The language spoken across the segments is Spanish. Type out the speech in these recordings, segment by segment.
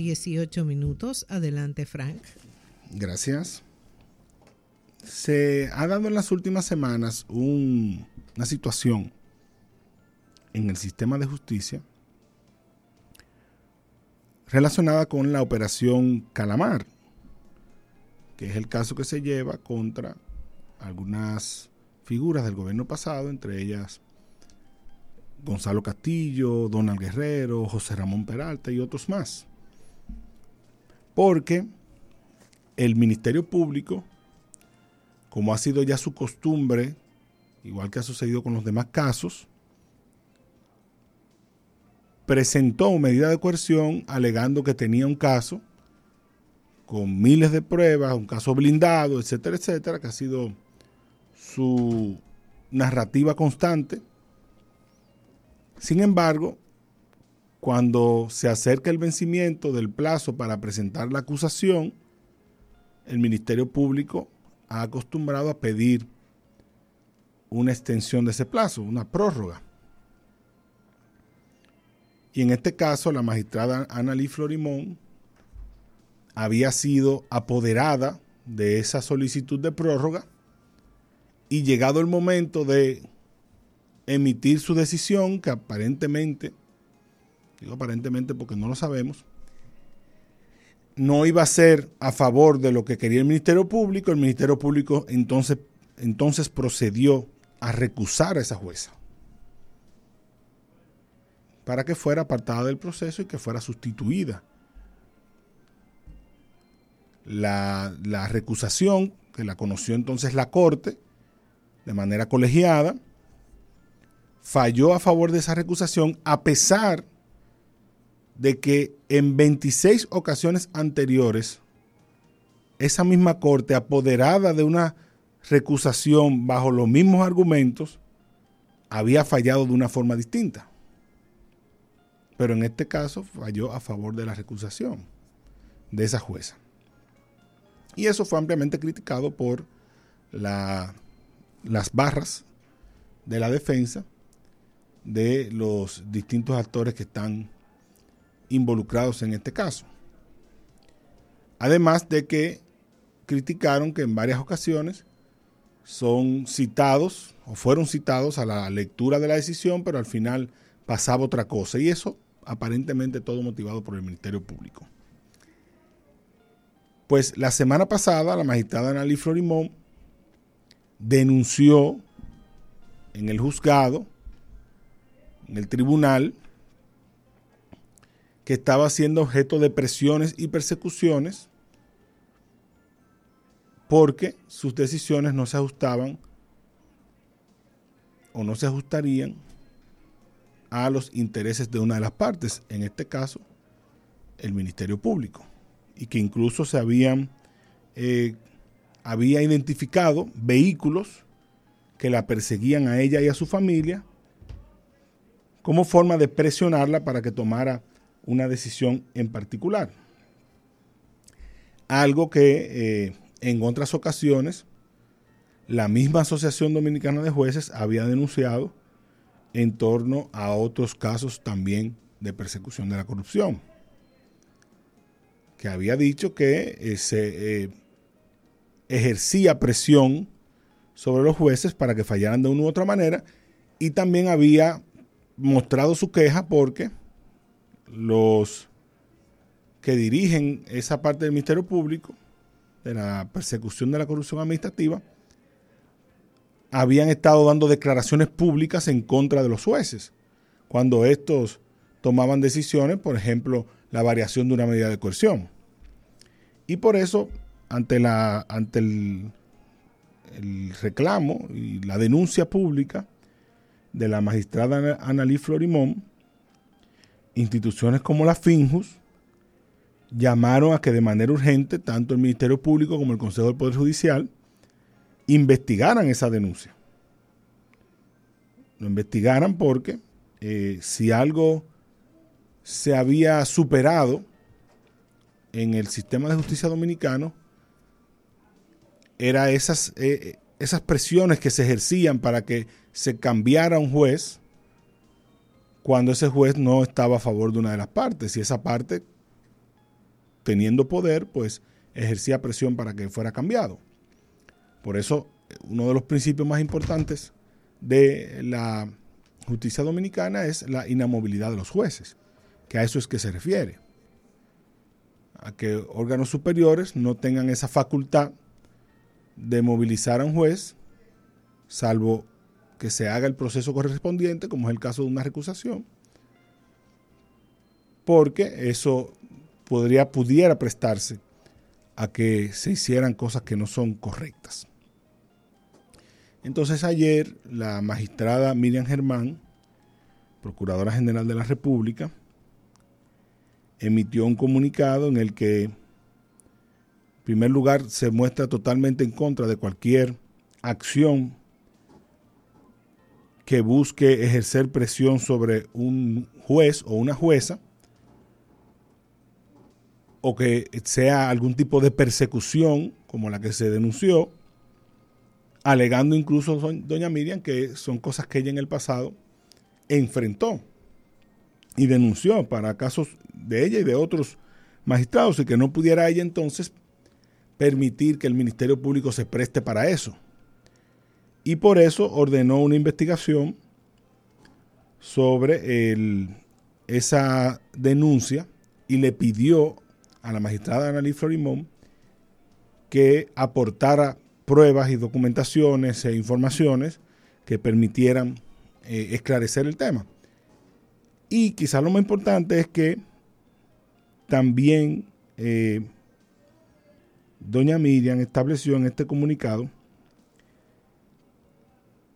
18 minutos. Adelante, Frank. Gracias. Se ha dado en las últimas semanas una situación en el sistema de justicia relacionada con la operación Calamar, que es el caso que se lleva contra algunas figuras del gobierno pasado, entre ellas Gonzalo Castillo, Donald Guerrero, José Ramón Peralta y otros más porque el Ministerio Público, como ha sido ya su costumbre, igual que ha sucedido con los demás casos, presentó medida de coerción alegando que tenía un caso con miles de pruebas, un caso blindado, etcétera, etcétera, que ha sido su narrativa constante. Sin embargo, cuando se acerca el vencimiento del plazo para presentar la acusación, el Ministerio Público ha acostumbrado a pedir una extensión de ese plazo, una prórroga. Y en este caso, la magistrada Annalí Florimón había sido apoderada de esa solicitud de prórroga y llegado el momento de emitir su decisión, que aparentemente digo aparentemente porque no lo sabemos, no iba a ser a favor de lo que quería el Ministerio Público, el Ministerio Público entonces, entonces procedió a recusar a esa jueza para que fuera apartada del proceso y que fuera sustituida. La, la recusación, que la conoció entonces la Corte de manera colegiada, falló a favor de esa recusación a pesar de que en 26 ocasiones anteriores, esa misma corte, apoderada de una recusación bajo los mismos argumentos, había fallado de una forma distinta. Pero en este caso falló a favor de la recusación de esa jueza. Y eso fue ampliamente criticado por las barras de la defensa de los distintos actores que están involucrados en este caso. Además de que criticaron que en varias ocasiones son citados o fueron citados a la lectura de la decisión, pero al final pasaba otra cosa. Y eso aparentemente todo motivado por el Ministerio Público. Pues la semana pasada la magistrada Analí Florimón denunció en el juzgado, en el tribunal, que estaba siendo objeto de presiones y persecuciones porque sus decisiones no se ajustaban o no se ajustarían a los intereses de una de las partes, en este caso el Ministerio Público, y que incluso se habían eh, había identificado vehículos que la perseguían a ella y a su familia como forma de presionarla para que tomara una decisión en particular. Algo que eh, en otras ocasiones la misma Asociación Dominicana de Jueces había denunciado en torno a otros casos también de persecución de la corrupción, que había dicho que eh, se eh, ejercía presión sobre los jueces para que fallaran de una u otra manera y también había mostrado su queja porque los que dirigen esa parte del Ministerio Público, de la persecución de la corrupción administrativa, habían estado dando declaraciones públicas en contra de los jueces, cuando estos tomaban decisiones, por ejemplo, la variación de una medida de coerción. Y por eso, ante, la, ante el, el reclamo y la denuncia pública de la magistrada Annalí Florimón, instituciones como la FINJUS llamaron a que de manera urgente tanto el Ministerio Público como el Consejo del Poder Judicial investigaran esa denuncia. Lo investigaran porque eh, si algo se había superado en el sistema de justicia dominicano, era esas, eh, esas presiones que se ejercían para que se cambiara un juez cuando ese juez no estaba a favor de una de las partes y esa parte teniendo poder, pues ejercía presión para que fuera cambiado. Por eso, uno de los principios más importantes de la justicia dominicana es la inamovilidad de los jueces, que a eso es que se refiere, a que órganos superiores no tengan esa facultad de movilizar a un juez, salvo que se haga el proceso correspondiente, como es el caso de una recusación, porque eso podría, pudiera prestarse a que se hicieran cosas que no son correctas. Entonces ayer la magistrada Miriam Germán, Procuradora General de la República, emitió un comunicado en el que, en primer lugar, se muestra totalmente en contra de cualquier acción que busque ejercer presión sobre un juez o una jueza, o que sea algún tipo de persecución como la que se denunció, alegando incluso doña Miriam que son cosas que ella en el pasado enfrentó y denunció para casos de ella y de otros magistrados y que no pudiera ella entonces permitir que el Ministerio Público se preste para eso. Y por eso ordenó una investigación sobre esa denuncia y le pidió a la magistrada Annalise Florimón que aportara pruebas y documentaciones e informaciones que permitieran eh, esclarecer el tema. Y quizás lo más importante es que también eh, doña Miriam estableció en este comunicado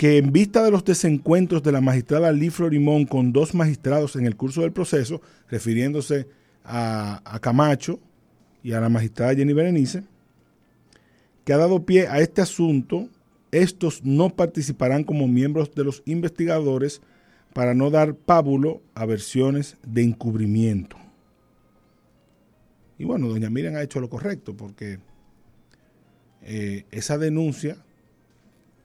que en vista de los desencuentros de la magistrada Lee Florimón con dos magistrados en el curso del proceso, refiriéndose a, Camacho y a la magistrada Jenny Berenice, que ha dado pie a este asunto, estos no participarán como miembros de los investigadores para no dar pábulo a versiones de encubrimiento. Y bueno, doña Miriam ha hecho lo correcto porque eh, esa denuncia,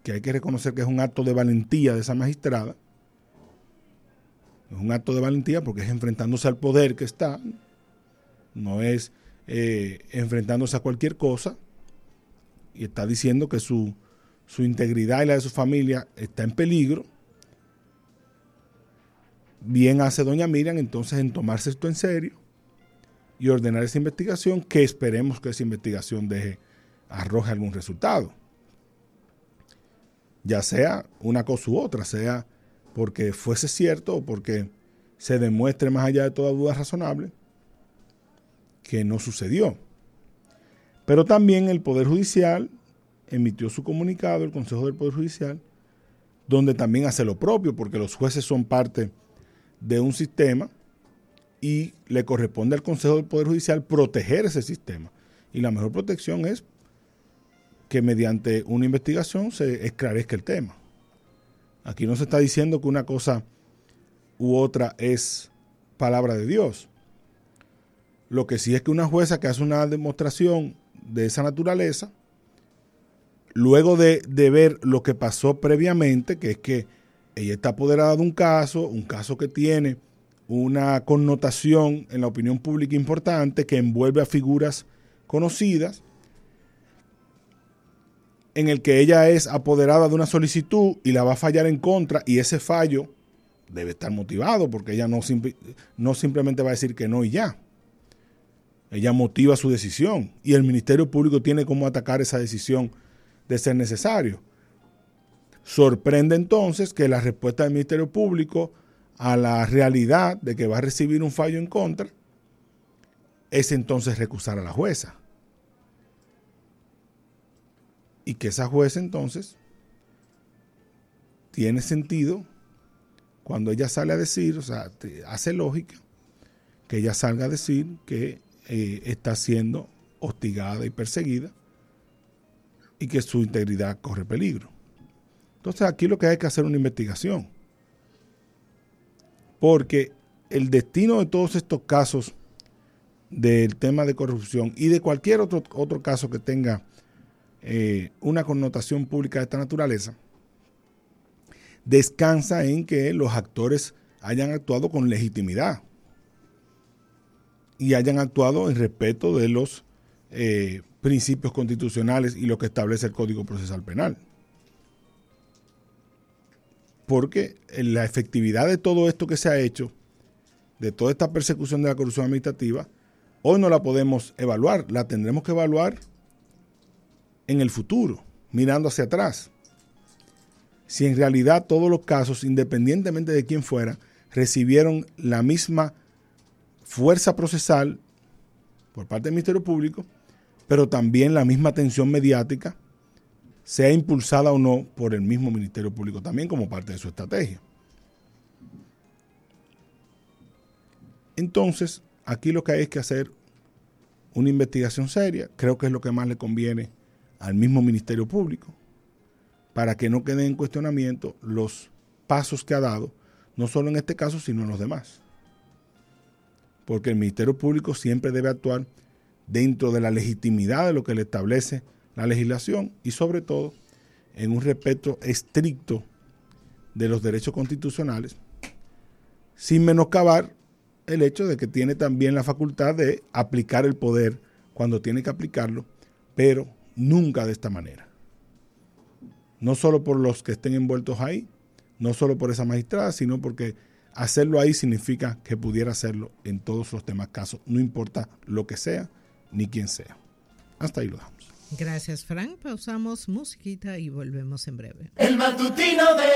que hay que reconocer que es un acto de valentía de esa magistrada, es un acto de valentía porque es enfrentándose al poder que está, no es eh, enfrentándose a cualquier cosa y está diciendo que su, su integridad y la de su familia está en peligro. Bien hace doña Miriam entonces en tomarse esto en serio y ordenar esa investigación, que esperemos que esa investigación deje, arroje algún resultado. Ya sea una cosa u otra, sea porque fuese cierto o porque se demuestre más allá de toda duda razonable que no sucedió. Pero también el Poder Judicial emitió su comunicado, el Consejo del Poder Judicial, donde también hace lo propio, porque los jueces son parte de un sistema y le corresponde al Consejo del Poder Judicial proteger ese sistema. Y la mejor protección es que mediante una investigación se esclarezca el tema. Aquí no se está diciendo que una cosa u otra es palabra de Dios. Lo que sí es que una jueza que hace una demostración de esa naturaleza, luego de, ver lo que pasó previamente, que es que ella está apoderada de un caso, un caso que tiene una connotación en la opinión pública importante, que envuelve a figuras conocidas, en el que ella es apoderada de una solicitud y la va a fallar en contra, y ese fallo debe estar motivado, porque ella no, no simplemente va a decir que no y ya. Ella motiva su decisión y el Ministerio Público tiene cómo atacar esa decisión de ser necesario. Sorprende entonces que la respuesta del Ministerio Público a la realidad de que va a recibir un fallo en contra es entonces recusar a la jueza. Y que esa jueza entonces tiene sentido cuando ella sale a decir, o sea, hace lógica que ella salga a decir que eh, está siendo hostigada y perseguida y que su integridad corre peligro. Entonces aquí lo que hay que hacer es una investigación. Porque el destino de todos estos casos del tema de corrupción y de cualquier otro, otro caso que tenga eh, una connotación pública de esta naturaleza, descansa en que los actores hayan actuado con legitimidad y hayan actuado en respeto de los eh, principios constitucionales y lo que establece el Código Procesal Penal. Porque la efectividad de todo esto que se ha hecho, de toda esta persecución de la corrupción administrativa, hoy no la podemos evaluar, la tendremos que evaluar en el futuro, mirando hacia atrás. Si en realidad todos los casos, independientemente de quién fuera, recibieron la misma fuerza procesal por parte del Ministerio Público, pero también la misma atención mediática, sea impulsada o no por el mismo Ministerio Público también como parte de su estrategia. Entonces, aquí lo que hay es que hacer una investigación seria, creo que es lo que más le conviene al mismo Ministerio Público, para que no queden en cuestionamiento los pasos que ha dado, no solo en este caso, sino en los demás. Porque el Ministerio Público siempre debe actuar dentro de la legitimidad de lo que le establece la legislación y sobre todo en un respeto estricto de los derechos constitucionales, sin menoscabar el hecho de que tiene también la facultad de aplicar el poder cuando tiene que aplicarlo, pero nunca de esta manera. No solo por los que estén envueltos ahí, no solo por esa magistrada, sino porque hacerlo ahí significa que pudiera hacerlo en todos los demás casos, no importa lo que sea ni quién sea. Hasta ahí lo dejamos. Gracias, Frank. Pausamos musiquita y volvemos en breve. El matutino de